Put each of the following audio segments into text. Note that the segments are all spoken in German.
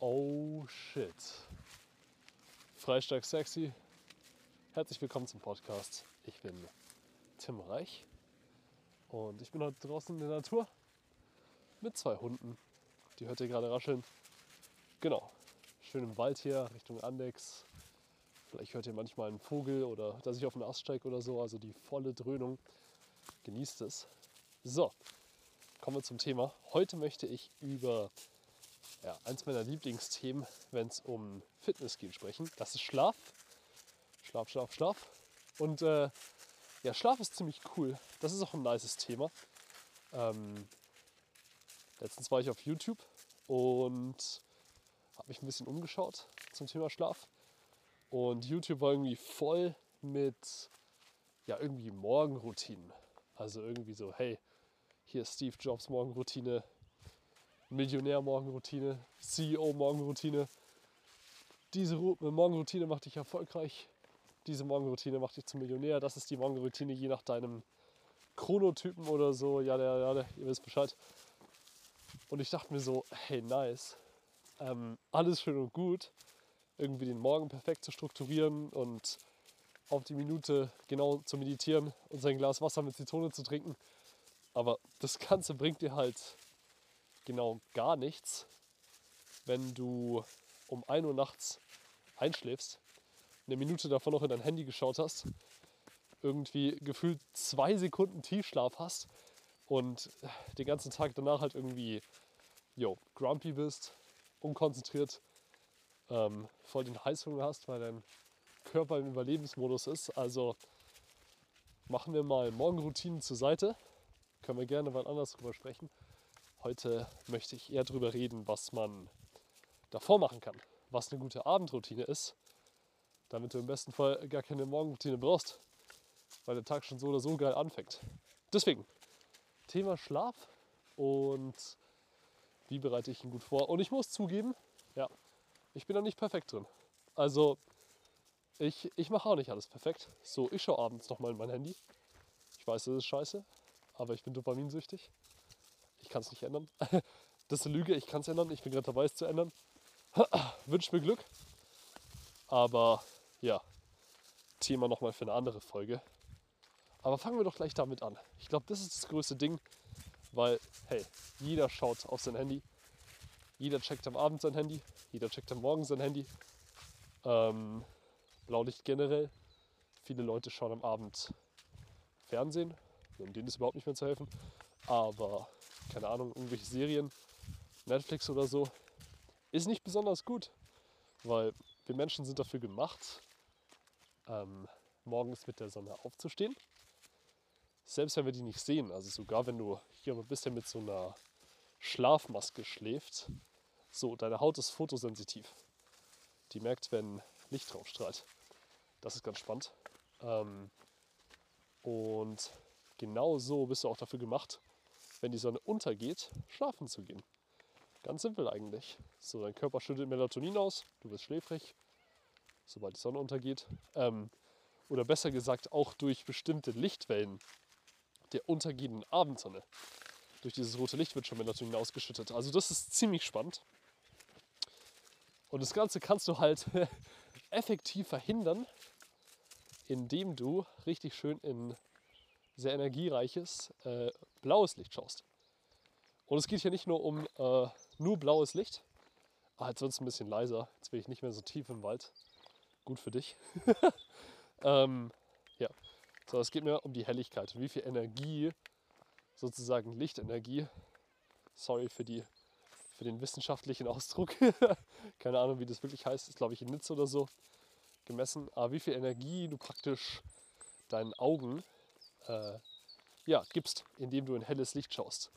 Oh shit. Freistag sexy. Herzlich willkommen zum Podcast. Ich bin Tim Reich und ich bin heute draußen in der Natur mit zwei Hunden. Die hört ihr gerade rascheln. Genau. Schön im Wald hier Richtung Andex. Vielleicht hört ihr manchmal einen Vogel oder dass ich auf den Ast steige oder so. Also die volle Dröhnung. Genießt es. So, kommen wir zum Thema. Heute möchte ich über ja, eins meiner Lieblingsthemen, wenn es um Fitness geht, sprechen. Das ist Schlaf. Schlaf, Schlaf, Schlaf. Und äh, ja, Schlaf ist ziemlich cool. Das ist auch ein nices Thema. Ähm, letztens war ich auf YouTube und habe mich ein bisschen umgeschaut zum Thema Schlaf. Und YouTube war irgendwie voll mit ja, irgendwie Morgenroutinen. Also irgendwie so, hey, hier ist Steve Jobs Morgenroutine, Millionär-Morgenroutine, CEO-Morgenroutine. Diese Morgenroutine macht dich erfolgreich. Diese Morgenroutine macht dich zum Millionär. Das ist die Morgenroutine je nach deinem Chronotypen oder so. Ja, ja, ja, ihr wisst Bescheid. Und ich dachte mir so, hey, nice. Ähm, alles schön und gut. Irgendwie den Morgen perfekt zu strukturieren und auf die Minute genau zu meditieren und sein Glas Wasser mit Zitrone zu trinken. Aber das Ganze bringt dir halt genau gar nichts, wenn du um 1 Uhr nachts einschläfst, eine Minute davon noch in dein Handy geschaut hast, irgendwie gefühlt zwei Sekunden Tiefschlaf hast und den ganzen Tag danach halt irgendwie yo, grumpy bist, unkonzentriert, ähm, voll den Heißhunger hast, weil dein Körper im Überlebensmodus ist. Also machen wir mal Morgenroutinen zur Seite. Können wir gerne mal anders drüber sprechen. Heute möchte ich eher darüber reden, was man davor machen kann, was eine gute Abendroutine ist, damit du im besten Fall gar keine Morgenroutine brauchst, weil der Tag schon so oder so geil anfängt. Deswegen, Thema Schlaf und wie bereite ich ihn gut vor. Und ich muss zugeben, ja, ich bin da nicht perfekt drin. Also, ich, ich mache auch nicht alles perfekt. So, ich schaue abends nochmal in mein Handy. Ich weiß, das ist scheiße, aber ich bin dopaminsüchtig. Ich kann es nicht ändern. Das ist eine Lüge, ich kann es ändern. Ich bin gerade dabei, es zu ändern. Wünsche mir Glück. Aber ja, Thema nochmal für eine andere Folge. Aber fangen wir doch gleich damit an. Ich glaube, das ist das größte Ding, weil, hey, jeder schaut auf sein Handy. Jeder checkt am Abend sein Handy. Jeder checkt am Morgen sein Handy. Ähm, Blaulicht generell. Viele Leute schauen am Abend Fernsehen. Um denen ist überhaupt nicht mehr zu helfen. Aber keine Ahnung, irgendwelche Serien, Netflix oder so, ist nicht besonders gut, weil wir Menschen sind dafür gemacht, ähm, morgens mit der Sonne aufzustehen. Selbst wenn wir die nicht sehen, also sogar wenn du hier ein bisschen mit so einer Schlafmaske schläft, so, deine Haut ist fotosensitiv. Die merkt, wenn Licht drauf strahlt. Das ist ganz spannend. Ähm, und genau so bist du auch dafür gemacht, wenn die Sonne untergeht, schlafen zu gehen. Ganz simpel eigentlich. So, dein Körper schüttet Melatonin aus, du wirst schläfrig, sobald die Sonne untergeht. Ähm, oder besser gesagt, auch durch bestimmte Lichtwellen der untergehenden Abendsonne. Durch dieses rote Licht wird schon Melatonin ausgeschüttet. Also das ist ziemlich spannend. Und das Ganze kannst du halt effektiv verhindern, indem du richtig schön in sehr energiereiches äh, blaues Licht schaust. Und es geht hier nicht nur um äh, nur blaues Licht. Ah, jetzt wird es ein bisschen leiser. Jetzt bin ich nicht mehr so tief im Wald. Gut für dich. ähm, ja, so, es geht mir um die Helligkeit und wie viel Energie, sozusagen Lichtenergie, sorry für, die, für den wissenschaftlichen Ausdruck, keine Ahnung, wie das wirklich heißt, ist glaube ich in Nizza oder so gemessen, aber wie viel Energie du praktisch deinen Augen äh, ja, gibst, indem du in helles Licht schaust.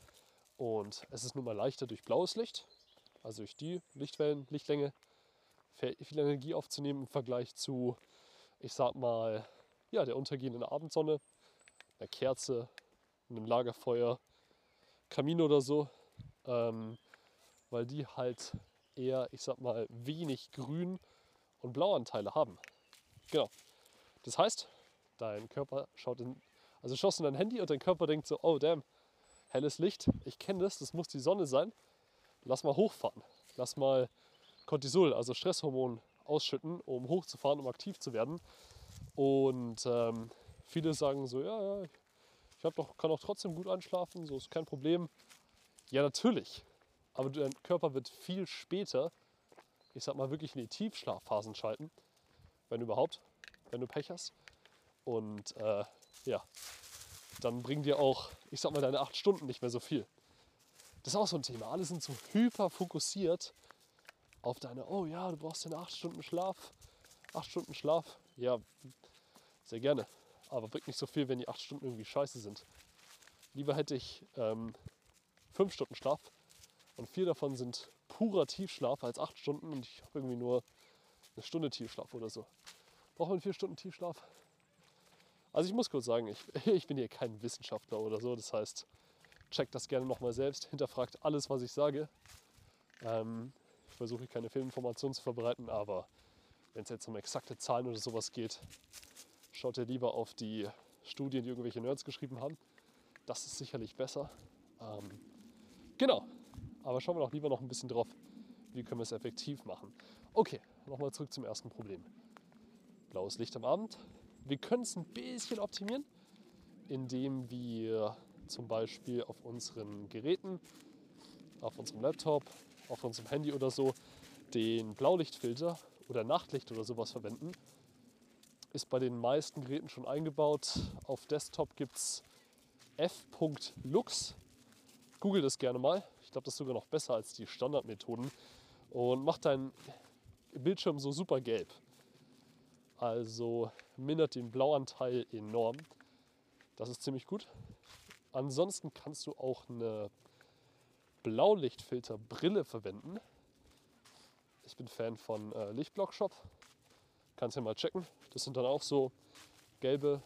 Und es ist nun mal leichter durch blaues Licht, also durch die Lichtwellen, Lichtlänge, viel Energie aufzunehmen im Vergleich zu, ich sag mal, ja, der untergehenden Abendsonne, einer Kerze, einem Lagerfeuer, Kamin oder so, ähm, weil die halt eher, ich sag mal, wenig Grün- und Blauanteile haben. Genau. Das heißt, dein Körper schaut in also schaust in dein Handy und dein Körper denkt so, oh damn, helles Licht, ich kenne das, das muss die Sonne sein. Lass mal hochfahren. Lass mal Cortisol, also Stresshormon, ausschütten, um hochzufahren, um aktiv zu werden. Und ähm, viele sagen so, ja, ja, ich doch, kann doch trotzdem gut einschlafen, so ist kein Problem. Ja, natürlich. Aber dein Körper wird viel später, ich sag mal, wirklich in die Tiefschlafphasen schalten, wenn überhaupt, wenn du Pech hast. Und äh, ja, dann bringen dir auch, ich sag mal, deine acht Stunden nicht mehr so viel. Das ist auch so ein Thema. Alle sind so hyper fokussiert auf deine, oh ja, du brauchst deine acht Stunden Schlaf. Acht Stunden Schlaf, ja, sehr gerne. Aber bringt nicht so viel, wenn die acht Stunden irgendwie scheiße sind. Lieber hätte ich ähm, fünf Stunden Schlaf und vier davon sind purer Tiefschlaf als acht Stunden und ich habe irgendwie nur eine Stunde Tiefschlaf oder so. Braucht man vier Stunden Tiefschlaf? Also ich muss kurz sagen, ich, ich bin hier kein Wissenschaftler oder so. Das heißt, checkt das gerne nochmal selbst, hinterfragt alles, was ich sage. Ähm, ich versuche keine Fehlinformationen zu verbreiten, aber wenn es jetzt um exakte Zahlen oder sowas geht, schaut ihr lieber auf die Studien, die irgendwelche Nerds geschrieben haben. Das ist sicherlich besser. Ähm, genau, aber schauen wir doch lieber noch ein bisschen drauf, wie können wir es effektiv machen. Okay, nochmal zurück zum ersten Problem. Blaues Licht am Abend. Wir können es ein bisschen optimieren, indem wir zum Beispiel auf unseren Geräten, auf unserem Laptop, auf unserem Handy oder so den Blaulichtfilter oder Nachtlicht oder sowas verwenden. Ist bei den meisten Geräten schon eingebaut. Auf Desktop gibt es f.lux. Google das gerne mal. Ich glaube, das ist sogar noch besser als die Standardmethoden. Und macht deinen Bildschirm so super gelb. Also mindert den Blauanteil enorm. Das ist ziemlich gut. Ansonsten kannst du auch eine Blaulichtfilterbrille verwenden. Ich bin Fan von äh, Lichtblock Shop. Kannst ja mal checken. Das sind dann auch so gelbe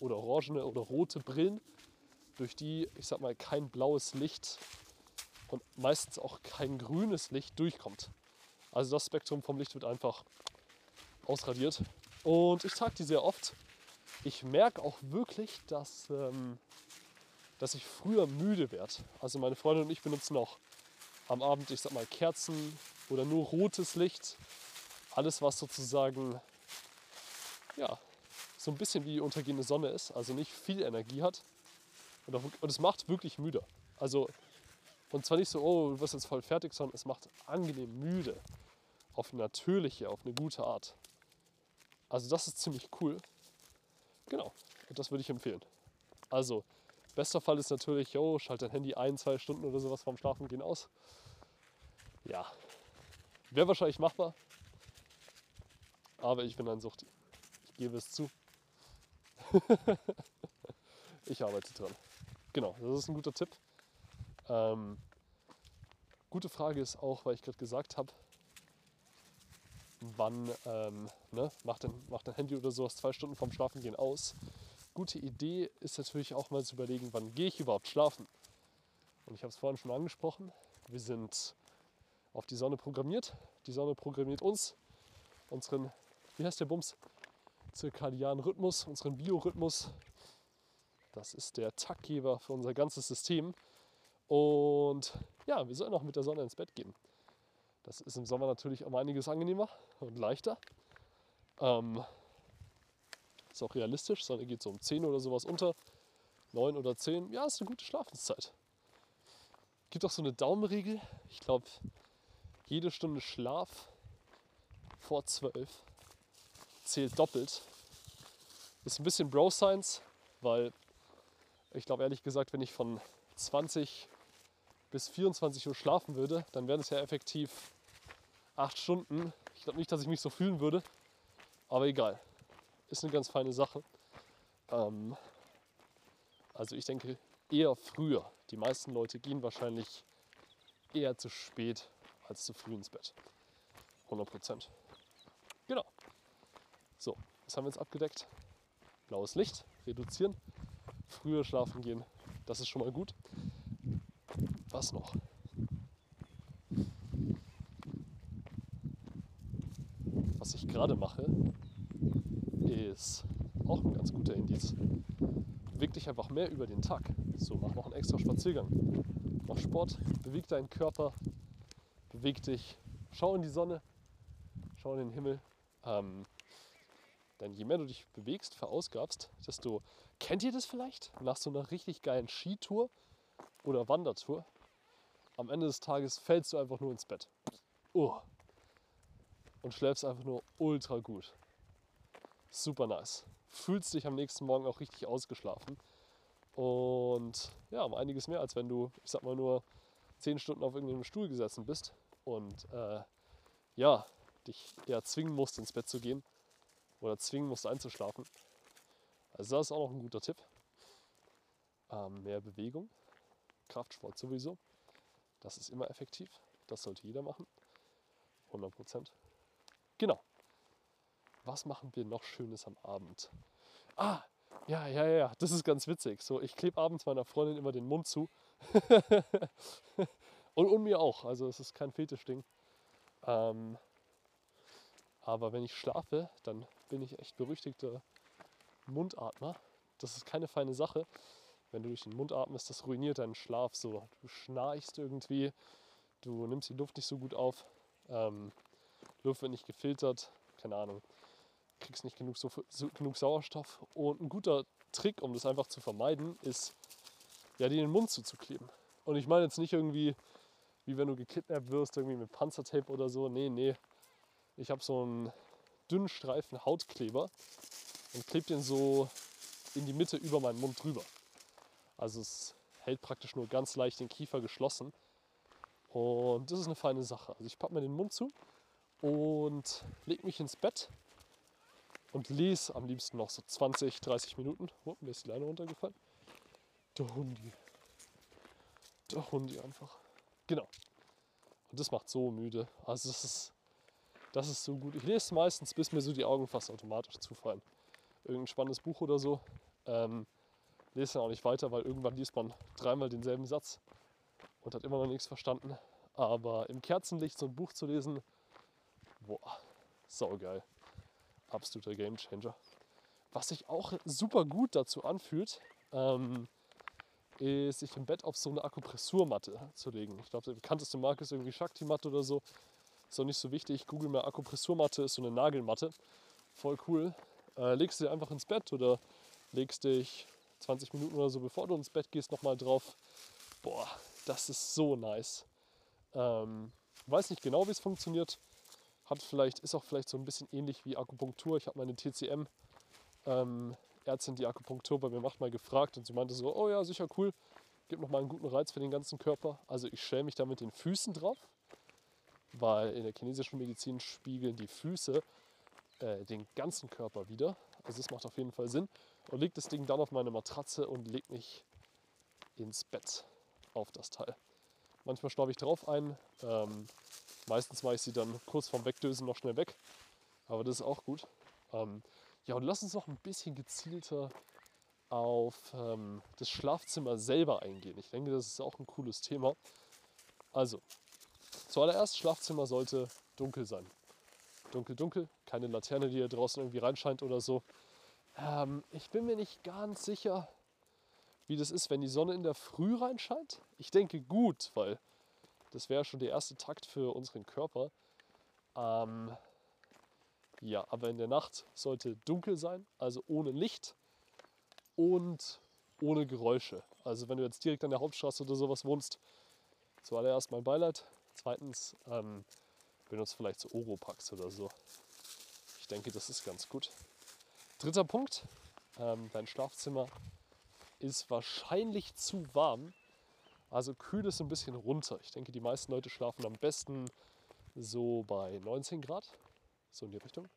oder orangene oder rote Brillen, durch die, ich sag mal, kein blaues Licht und meistens auch kein grünes Licht durchkommt. Also das Spektrum vom Licht wird einfach ausradiert. Und ich trage die sehr oft. Ich merke auch wirklich, dass ähm, dass ich früher müde werde. Also meine Freundin und ich benutzen auch am Abend, ich sag mal, Kerzen oder nur rotes Licht. Alles, was sozusagen, ja, so ein bisschen wie die untergehende Sonne ist, also nicht viel Energie hat. Und, und es macht wirklich müde. Also, und zwar nicht so, oh, du wirst jetzt voll fertig, sondern es macht angenehm müde. Auf eine natürliche, auf eine gute Art. Also das ist ziemlich cool. Genau, und das würde ich empfehlen. Also, Bester Fall ist natürlich, yo, schalt dein Handy ein, zwei Stunden oder sowas vorm Schlafengehen aus. Ja, wäre wahrscheinlich machbar. Aber ich bin ein Suchti. Ich gebe es zu. ich arbeite dran. Genau, das ist ein guter Tipp. Ähm, gute Frage ist auch, weil ich gerade gesagt habe, wann ähm, ne, macht, dein, macht Handy oder sowas zwei Stunden vorm Schlafengehen aus gute Idee ist natürlich auch mal zu überlegen, wann gehe ich überhaupt schlafen. Und ich habe es vorhin schon angesprochen, wir sind auf die Sonne programmiert. Die Sonne programmiert uns, unseren, wie heißt der Bums, zirkadianen Rhythmus, unseren Biorhythmus. Das ist der Taktgeber für unser ganzes System. Und ja, wir sollen auch mit der Sonne ins Bett gehen. Das ist im Sommer natürlich um einiges angenehmer und leichter. Ähm, ist auch realistisch. Sonne geht so um 10 oder sowas unter. 9 oder 10. Ja, ist eine gute Schlafenszeit. Gibt auch so eine Daumenregel. Ich glaube, jede Stunde Schlaf vor 12 zählt doppelt. Ist ein bisschen Bro-Science, weil ich glaube ehrlich gesagt, wenn ich von 20 bis 24 Uhr schlafen würde, dann wären es ja effektiv 8 Stunden. Ich glaube nicht, dass ich mich so fühlen würde, aber egal ist eine ganz feine Sache. Ähm, also ich denke eher früher. Die meisten Leute gehen wahrscheinlich eher zu spät als zu früh ins Bett. 100 Prozent. Genau. So, das haben wir jetzt abgedeckt. Blaues Licht, reduzieren, früher schlafen gehen. Das ist schon mal gut. Was noch? Was ich gerade mache, ist auch ein ganz guter Indiz. Beweg dich einfach mehr über den Tag. So, mach noch einen extra Spaziergang. Mach Sport, beweg deinen Körper, beweg dich schau in die Sonne, schau in den Himmel. Ähm, denn je mehr du dich bewegst, verausgabst, desto. Kennt ihr das vielleicht? Nach so einer richtig geilen Skitour oder Wandertour, am Ende des Tages fällst du einfach nur ins Bett. Oh. Und schläfst einfach nur ultra gut. Super nice. Fühlst dich am nächsten Morgen auch richtig ausgeschlafen. Und ja, um einiges mehr, als wenn du, ich sag mal, nur zehn Stunden auf irgendeinem Stuhl gesessen bist und äh, ja, dich eher zwingen musst, ins Bett zu gehen oder zwingen musst, einzuschlafen. Also das ist auch noch ein guter Tipp. Ähm, mehr Bewegung, Kraftsport sowieso. Das ist immer effektiv. Das sollte jeder machen. 100 Prozent. Genau. Was machen wir noch Schönes am Abend? Ah, ja, ja, ja, das ist ganz witzig. So, ich klebe abends meiner Freundin immer den Mund zu. und, und mir auch. Also es ist kein Fetischding. Ähm, aber wenn ich schlafe, dann bin ich echt berüchtigter Mundatmer. Das ist keine feine Sache. Wenn du durch den Mund atmest, das ruiniert deinen Schlaf so. Du schnarchst irgendwie, du nimmst die Luft nicht so gut auf. Ähm, Luft wird nicht gefiltert, keine Ahnung. Kriegst nicht genug, so, so, genug Sauerstoff. Und ein guter Trick, um das einfach zu vermeiden, ist, ja, dir den Mund zuzukleben. Und ich meine jetzt nicht irgendwie, wie wenn du gekidnappt wirst, irgendwie mit Panzertape oder so. Nee, nee. Ich habe so einen dünnen Streifen Hautkleber und klebe den so in die Mitte über meinen Mund drüber. Also es hält praktisch nur ganz leicht den Kiefer geschlossen. Und das ist eine feine Sache. Also ich packe mir den Mund zu und lege mich ins Bett und lese am liebsten noch so 20, 30 Minuten. Oh, mir ist die Leine runtergefallen. Der Hundi. Der Hundi einfach. Genau. Und das macht so müde. Also das ist, das ist so gut. Ich lese meistens, bis mir so die Augen fast automatisch zufallen. Irgendein spannendes Buch oder so. Ähm, lese dann auch nicht weiter, weil irgendwann liest man dreimal denselben Satz und hat immer noch nichts verstanden. Aber im Kerzenlicht so ein Buch zu lesen, boah, saugeil. Absoluter Gamechanger. Was sich auch super gut dazu anfühlt, ähm, ist, sich im Bett auf so eine Akupressurmatte zu legen. Ich glaube, der bekannteste Marke ist irgendwie Shakti-Matte oder so. Ist auch nicht so wichtig. Google mal Akupressurmatte, ist so eine Nagelmatte. Voll cool. Äh, legst du dir einfach ins Bett oder legst dich 20 Minuten oder so, bevor du ins Bett gehst, nochmal drauf. Boah, das ist so nice. Ähm, weiß nicht genau, wie es funktioniert. Hat vielleicht, ist auch vielleicht so ein bisschen ähnlich wie Akupunktur. Ich habe meine TCM ähm, Ärztin, die Akupunktur bei mir macht, mal gefragt und sie meinte so, oh ja, sicher cool, gibt nochmal einen guten Reiz für den ganzen Körper. Also ich schäle mich da mit den Füßen drauf, weil in der chinesischen Medizin spiegeln die Füße äh, den ganzen Körper wieder. Also das macht auf jeden Fall Sinn und lege das Ding dann auf meine Matratze und lege mich ins Bett auf das Teil. Manchmal schlafe ich drauf ein. Ähm, meistens mache ich sie dann kurz vorm Wegdösen noch schnell weg. Aber das ist auch gut. Ähm, ja, und lass uns noch ein bisschen gezielter auf ähm, das Schlafzimmer selber eingehen. Ich denke, das ist auch ein cooles Thema. Also, zuallererst, Schlafzimmer sollte dunkel sein. Dunkel, dunkel, keine Laterne, die hier draußen irgendwie reinscheint oder so. Ähm, ich bin mir nicht ganz sicher, wie das ist, wenn die Sonne in der Früh reinscheint. Ich denke gut, weil das wäre schon der erste Takt für unseren Körper. Ähm, ja, aber in der Nacht sollte dunkel sein, also ohne Licht und ohne Geräusche. Also wenn du jetzt direkt an der Hauptstraße oder sowas wohnst, zuallererst mein Beileid. Zweitens ähm, benutzt vielleicht so Oropax oder so. Ich denke, das ist ganz gut. Dritter Punkt, ähm, dein Schlafzimmer ist wahrscheinlich zu warm. Also kühl es ein bisschen runter. Ich denke, die meisten Leute schlafen am besten so bei 19 Grad. So in die Richtung.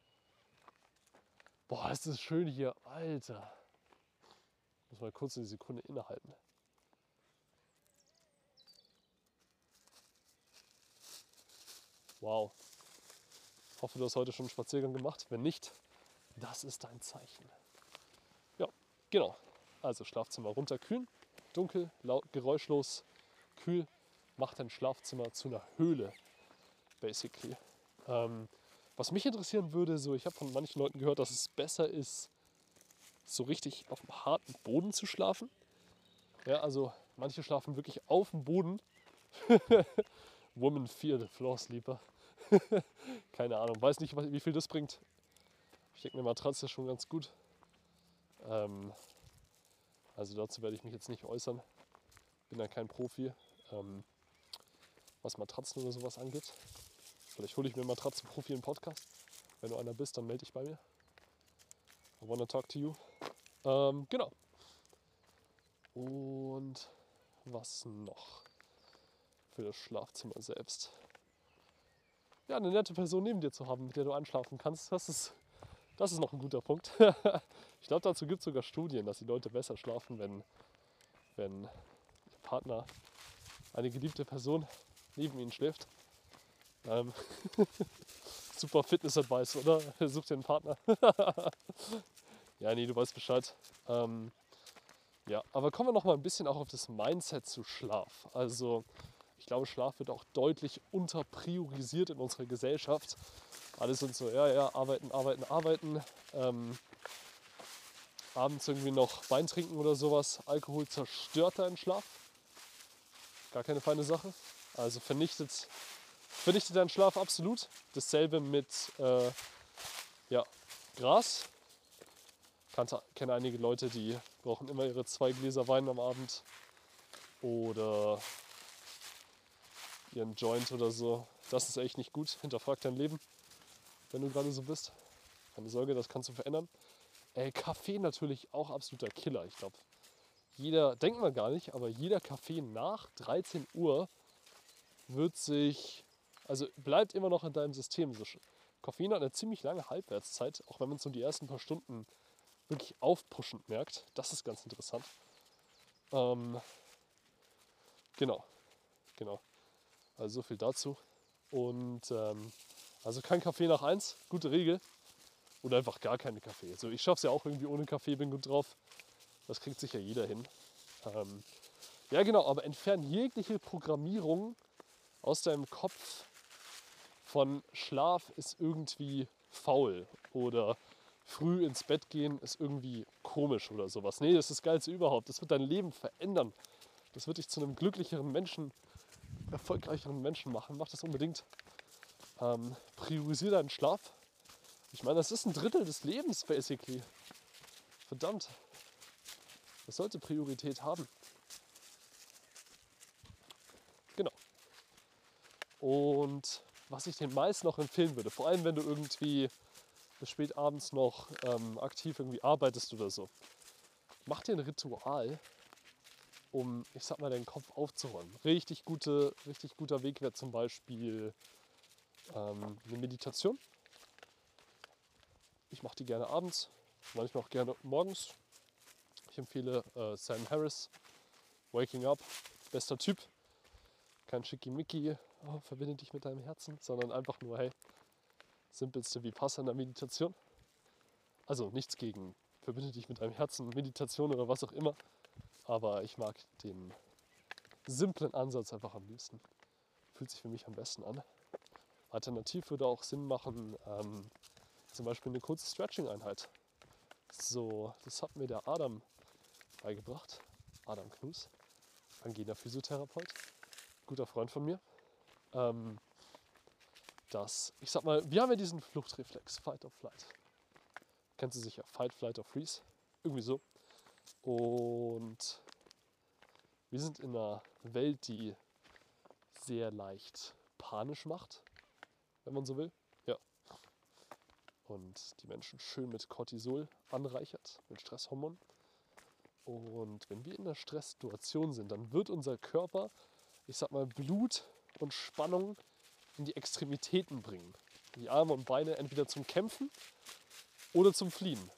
Boah, ist das schön hier. Alter. Muss mal kurz eine Sekunde innehalten. Wow. Hoffe, du hast heute schon einen Spaziergang gemacht. Wenn nicht, das ist ein Zeichen. Ja, genau. Also Schlafzimmer runterkühlen, dunkel, laut, geräuschlos, kühl, macht dein Schlafzimmer zu einer Höhle, basically. Ähm, was mich interessieren würde, so ich habe von manchen Leuten gehört, dass es besser ist, so richtig auf dem harten Boden zu schlafen. Ja, also manche schlafen wirklich auf dem Boden. Woman fear the floor sleeper. Keine Ahnung, weiß nicht, wie viel das bringt. Ich denke, eine Matratze ist schon ganz gut. Ähm, also dazu werde ich mich jetzt nicht äußern. Bin da kein Profi, ähm, was Matratzen oder sowas angeht. Vielleicht hole ich mir Matratzenprofi im Podcast. Wenn du einer bist, dann melde dich bei mir. I wanna talk to you. Ähm, genau. Und was noch für das Schlafzimmer selbst? Ja, eine nette Person neben dir zu haben, mit der du einschlafen kannst, das ist, das ist noch ein guter Punkt. ich glaube, dazu gibt es sogar Studien, dass die Leute besser schlafen, wenn, wenn ihr Partner, eine geliebte Person neben ihnen schläft. Ähm, super Fitness-Advice, oder? Such dir einen Partner. ja, nee, du weißt Bescheid. Ähm, ja, aber kommen wir noch mal ein bisschen auch auf das Mindset zu Schlaf. Also, ich glaube, Schlaf wird auch deutlich unterpriorisiert in unserer Gesellschaft. Alle sind so, ja, ja, arbeiten, arbeiten, arbeiten. Ähm, abends irgendwie noch Wein trinken oder sowas. Alkohol zerstört deinen Schlaf. Gar keine feine Sache. Also vernichtet vernichtet deinen Schlaf absolut. Dasselbe mit äh, ja, Gras. Ich kenne einige Leute, die brauchen immer ihre zwei Gläser Wein am Abend oder ihren Joint oder so. Das ist echt nicht gut. Hinterfrag dein Leben, wenn du gerade so bist. Keine Sorge, das kannst du verändern. Äh, Kaffee natürlich auch absoluter Killer. Ich glaube, jeder, denkt man gar nicht, aber jeder Kaffee nach 13 Uhr wird sich also bleibt immer noch in deinem System. Koffein hat eine ziemlich lange Halbwertszeit, auch wenn man es so die ersten paar Stunden wirklich aufpushend merkt. Das ist ganz interessant. Ähm, genau, genau. Also so viel dazu. Und ähm, also kein Kaffee nach eins, gute Regel. Oder einfach gar keine Kaffee. Also ich schaffe es ja auch irgendwie ohne Kaffee, bin gut drauf. Das kriegt sicher jeder hin. Ähm, ja genau, aber entfernen jegliche Programmierung aus deinem Kopf von Schlaf ist irgendwie faul oder früh ins Bett gehen ist irgendwie komisch oder sowas. Nee, das ist das Geilste überhaupt. Das wird dein Leben verändern. Das wird dich zu einem glücklicheren Menschen, erfolgreicheren Menschen machen. Mach das unbedingt. Ähm, priorisiere deinen Schlaf. Ich meine, das ist ein Drittel des Lebens, basically. Verdammt. Das sollte Priorität haben. Genau. Und was ich den meisten noch empfehlen würde. Vor allem, wenn du irgendwie bis spät abends noch ähm, aktiv irgendwie arbeitest oder so. Mach dir ein Ritual, um, ich sag mal, deinen Kopf aufzuräumen. Richtig, gute, richtig guter Weg wäre zum Beispiel ähm, eine Meditation. Ich mache die gerne abends, manchmal auch gerne morgens. Ich empfehle äh, Sam Harris, Waking Up, bester Typ. Kein Schickimicki, oh, verbinde dich mit deinem Herzen, sondern einfach nur, hey, simpelste Vipassana Meditation. Also nichts gegen verbinde dich mit deinem Herzen, Meditation oder was auch immer. Aber ich mag den simplen Ansatz einfach am liebsten. Fühlt sich für mich am besten an. Alternativ würde auch Sinn machen, ähm, zum Beispiel eine kurze Stretching-Einheit. So, das hat mir der Adam beigebracht. Adam Knus, angehender Physiotherapeut, guter Freund von mir ähm, dass, ich sag mal, wir haben ja diesen Fluchtreflex, Fight or Flight. Kennst du sicher, Fight, Flight or Freeze, irgendwie so. Und wir sind in einer Welt, die sehr leicht panisch macht, wenn man so will. Ja. Und die Menschen schön mit Cortisol anreichert, mit Stresshormonen. Und wenn wir in einer Stresssituation sind, dann wird unser Körper, ich sag mal, Blut und Spannung in die Extremitäten bringen. Die Arme und Beine entweder zum Kämpfen oder zum Fliehen.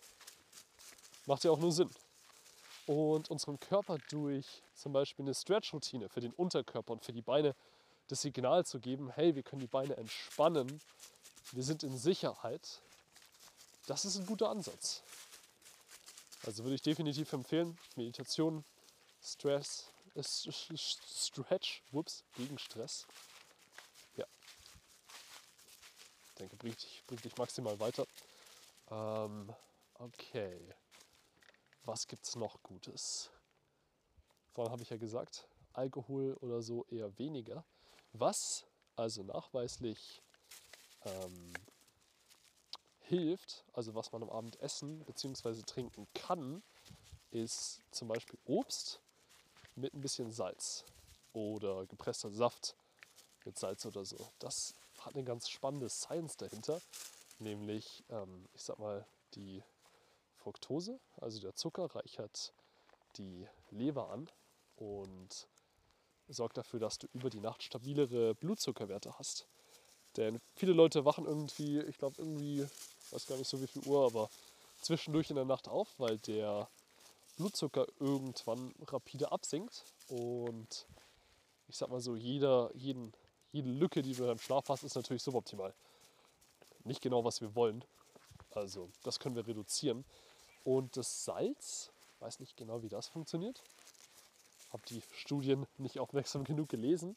Macht ja auch nur Sinn. Und unserem Körper durch zum Beispiel eine Stretch-Routine für den Unterkörper und für die Beine das Signal zu geben, hey, wir können die Beine entspannen, wir sind in Sicherheit, das ist ein guter Ansatz. Also würde ich definitiv empfehlen, Meditation, Stress, Stretch, whoops, gegen Stress. Ja. Ich denke, bringt dich, bringt dich maximal weiter. Ähm, okay. Was gibt es noch Gutes? Vorhin habe ich ja gesagt, Alkohol oder so eher weniger. Was also nachweislich ähm, hilft, also was man am Abend essen bzw. trinken kann, ist zum Beispiel Obst mit ein bisschen Salz oder gepresster Saft mit Salz oder so. Das hat eine ganz spannende Science dahinter, nämlich, ähm, ich sag mal, die Fructose, also der Zucker, reichert die Leber an und sorgt dafür, dass du über die Nacht stabilere Blutzuckerwerte hast. Denn viele Leute wachen irgendwie, ich glaube irgendwie, weiß gar nicht so wie viel Uhr, aber zwischendurch in der Nacht auf, weil der Blutzucker irgendwann rapide absinkt und ich sag mal so, jeder, jeden, jede Lücke, die du deinem Schlaf hast, ist natürlich suboptimal. Nicht genau, was wir wollen. Also, das können wir reduzieren. Und das Salz, weiß nicht genau, wie das funktioniert. Habe die Studien nicht aufmerksam genug gelesen.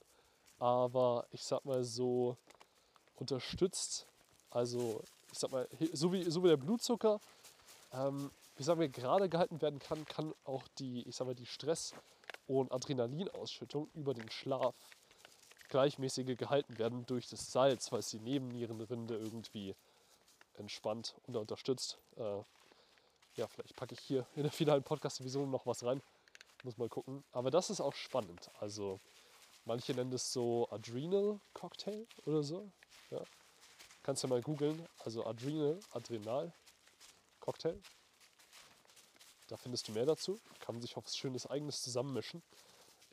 Aber ich sag mal so, unterstützt, also ich sag mal, so wie, so wie der Blutzucker ähm, wie sagen wir, gerade gehalten werden kann, kann auch die, ich sag mal, die Stress- und Adrenalinausschüttung über den Schlaf gleichmäßiger gehalten werden durch das Salz, weil es die Nebennierenrinde irgendwie entspannt und unterstützt. Äh, ja, vielleicht packe ich hier in der finalen Podcast-Episode noch was rein. Muss mal gucken. Aber das ist auch spannend. Also, manche nennen das so Adrenal Cocktail oder so. Ja. Kannst du mal googeln. Also Adrenal, Adrenal Cocktail. Da findest du mehr dazu. Kann man sich auf was Schönes Eigenes zusammenmischen.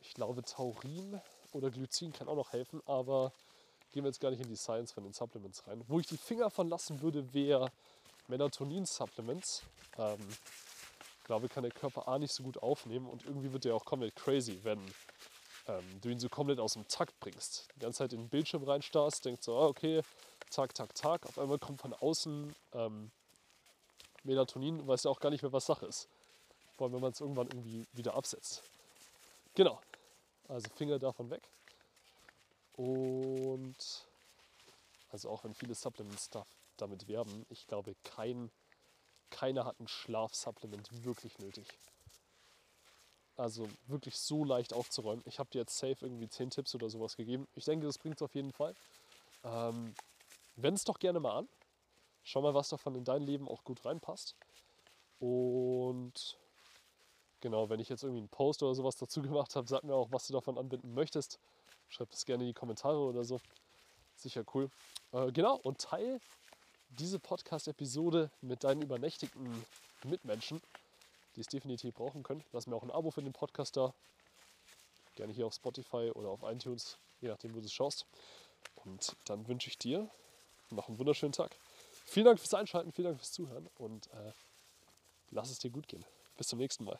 Ich glaube, Taurin oder Glycin kann auch noch helfen, aber gehen wir jetzt gar nicht in die Science von den Supplements rein. Wo ich die Finger von lassen würde, wäre Melatonin-Supplements. Ähm, ich glaube, kann der Körper A nicht so gut aufnehmen und irgendwie wird der auch komplett crazy, wenn ähm, du ihn so komplett aus dem Takt bringst. Die ganze Zeit in den Bildschirm reinstarrst, denkst so, ah, okay, Tag, Tag, Tag. Auf einmal kommt von außen ähm, Melatonin, weißt du auch gar nicht mehr, was Sache ist. Vor allem, wenn man es irgendwann irgendwie wieder absetzt. Genau. Also Finger davon weg. Und also auch wenn viele Supplements da, damit werben, ich glaube, kein, keiner hat ein Schlafsupplement wirklich nötig. Also wirklich so leicht aufzuräumen. Ich habe dir jetzt safe irgendwie 10 Tipps oder sowas gegeben. Ich denke, das bringt es auf jeden Fall. Ähm, Wend es doch gerne mal an. Schau mal, was davon in dein Leben auch gut reinpasst. Und Genau, wenn ich jetzt irgendwie einen Post oder sowas dazu gemacht habe, sag mir auch, was du davon anbinden möchtest. Schreib das gerne in die Kommentare oder so. Sicher cool. Äh, genau, und teil diese Podcast-Episode mit deinen übernächtigten Mitmenschen, die es definitiv brauchen können. Lass mir auch ein Abo für den Podcast da. Gerne hier auf Spotify oder auf iTunes, je nachdem, wo du es schaust. Und dann wünsche ich dir noch einen wunderschönen Tag. Vielen Dank fürs Einschalten, vielen Dank fürs Zuhören und äh, lass es dir gut gehen. Bis zum nächsten Mal.